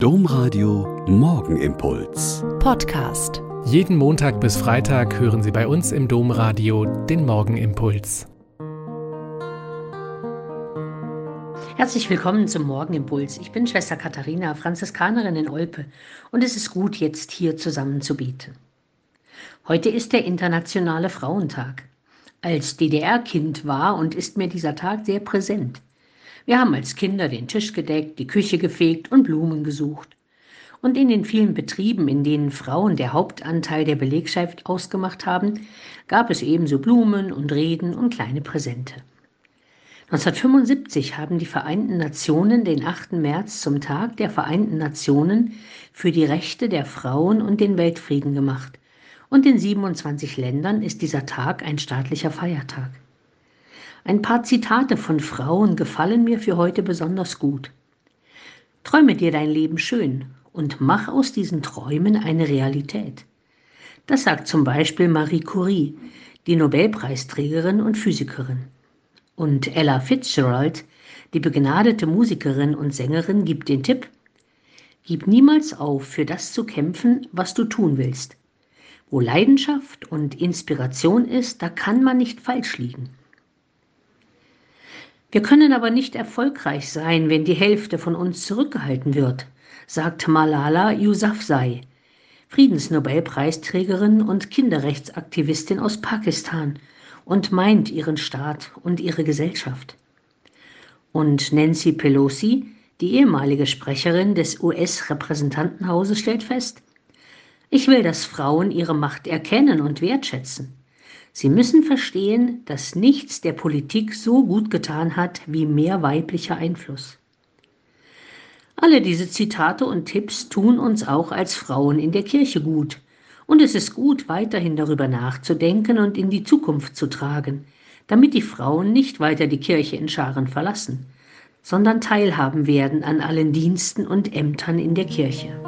Domradio Morgenimpuls. Podcast. Jeden Montag bis Freitag hören Sie bei uns im Domradio den Morgenimpuls. Herzlich willkommen zum Morgenimpuls. Ich bin Schwester Katharina, Franziskanerin in Olpe, und es ist gut, jetzt hier zusammen zu beten. Heute ist der Internationale Frauentag. Als DDR-Kind war und ist mir dieser Tag sehr präsent. Wir haben als Kinder den Tisch gedeckt, die Küche gefegt und Blumen gesucht. Und in den vielen Betrieben, in denen Frauen der Hauptanteil der Belegschaft ausgemacht haben, gab es ebenso Blumen und Reden und kleine Präsente. 1975 haben die Vereinten Nationen den 8. März zum Tag der Vereinten Nationen für die Rechte der Frauen und den Weltfrieden gemacht. Und in 27 Ländern ist dieser Tag ein staatlicher Feiertag. Ein paar Zitate von Frauen gefallen mir für heute besonders gut. Träume dir dein Leben schön und mach aus diesen Träumen eine Realität. Das sagt zum Beispiel Marie Curie, die Nobelpreisträgerin und Physikerin. Und Ella Fitzgerald, die begnadete Musikerin und Sängerin, gibt den Tipp, Gib niemals auf, für das zu kämpfen, was du tun willst. Wo Leidenschaft und Inspiration ist, da kann man nicht falsch liegen. Wir können aber nicht erfolgreich sein, wenn die Hälfte von uns zurückgehalten wird, sagt Malala Yousafzai, Friedensnobelpreisträgerin und Kinderrechtsaktivistin aus Pakistan und meint ihren Staat und ihre Gesellschaft. Und Nancy Pelosi, die ehemalige Sprecherin des US-Repräsentantenhauses, stellt fest, ich will, dass Frauen ihre Macht erkennen und wertschätzen. Sie müssen verstehen, dass nichts der Politik so gut getan hat wie mehr weiblicher Einfluss. Alle diese Zitate und Tipps tun uns auch als Frauen in der Kirche gut. Und es ist gut, weiterhin darüber nachzudenken und in die Zukunft zu tragen, damit die Frauen nicht weiter die Kirche in Scharen verlassen, sondern teilhaben werden an allen Diensten und Ämtern in der Kirche.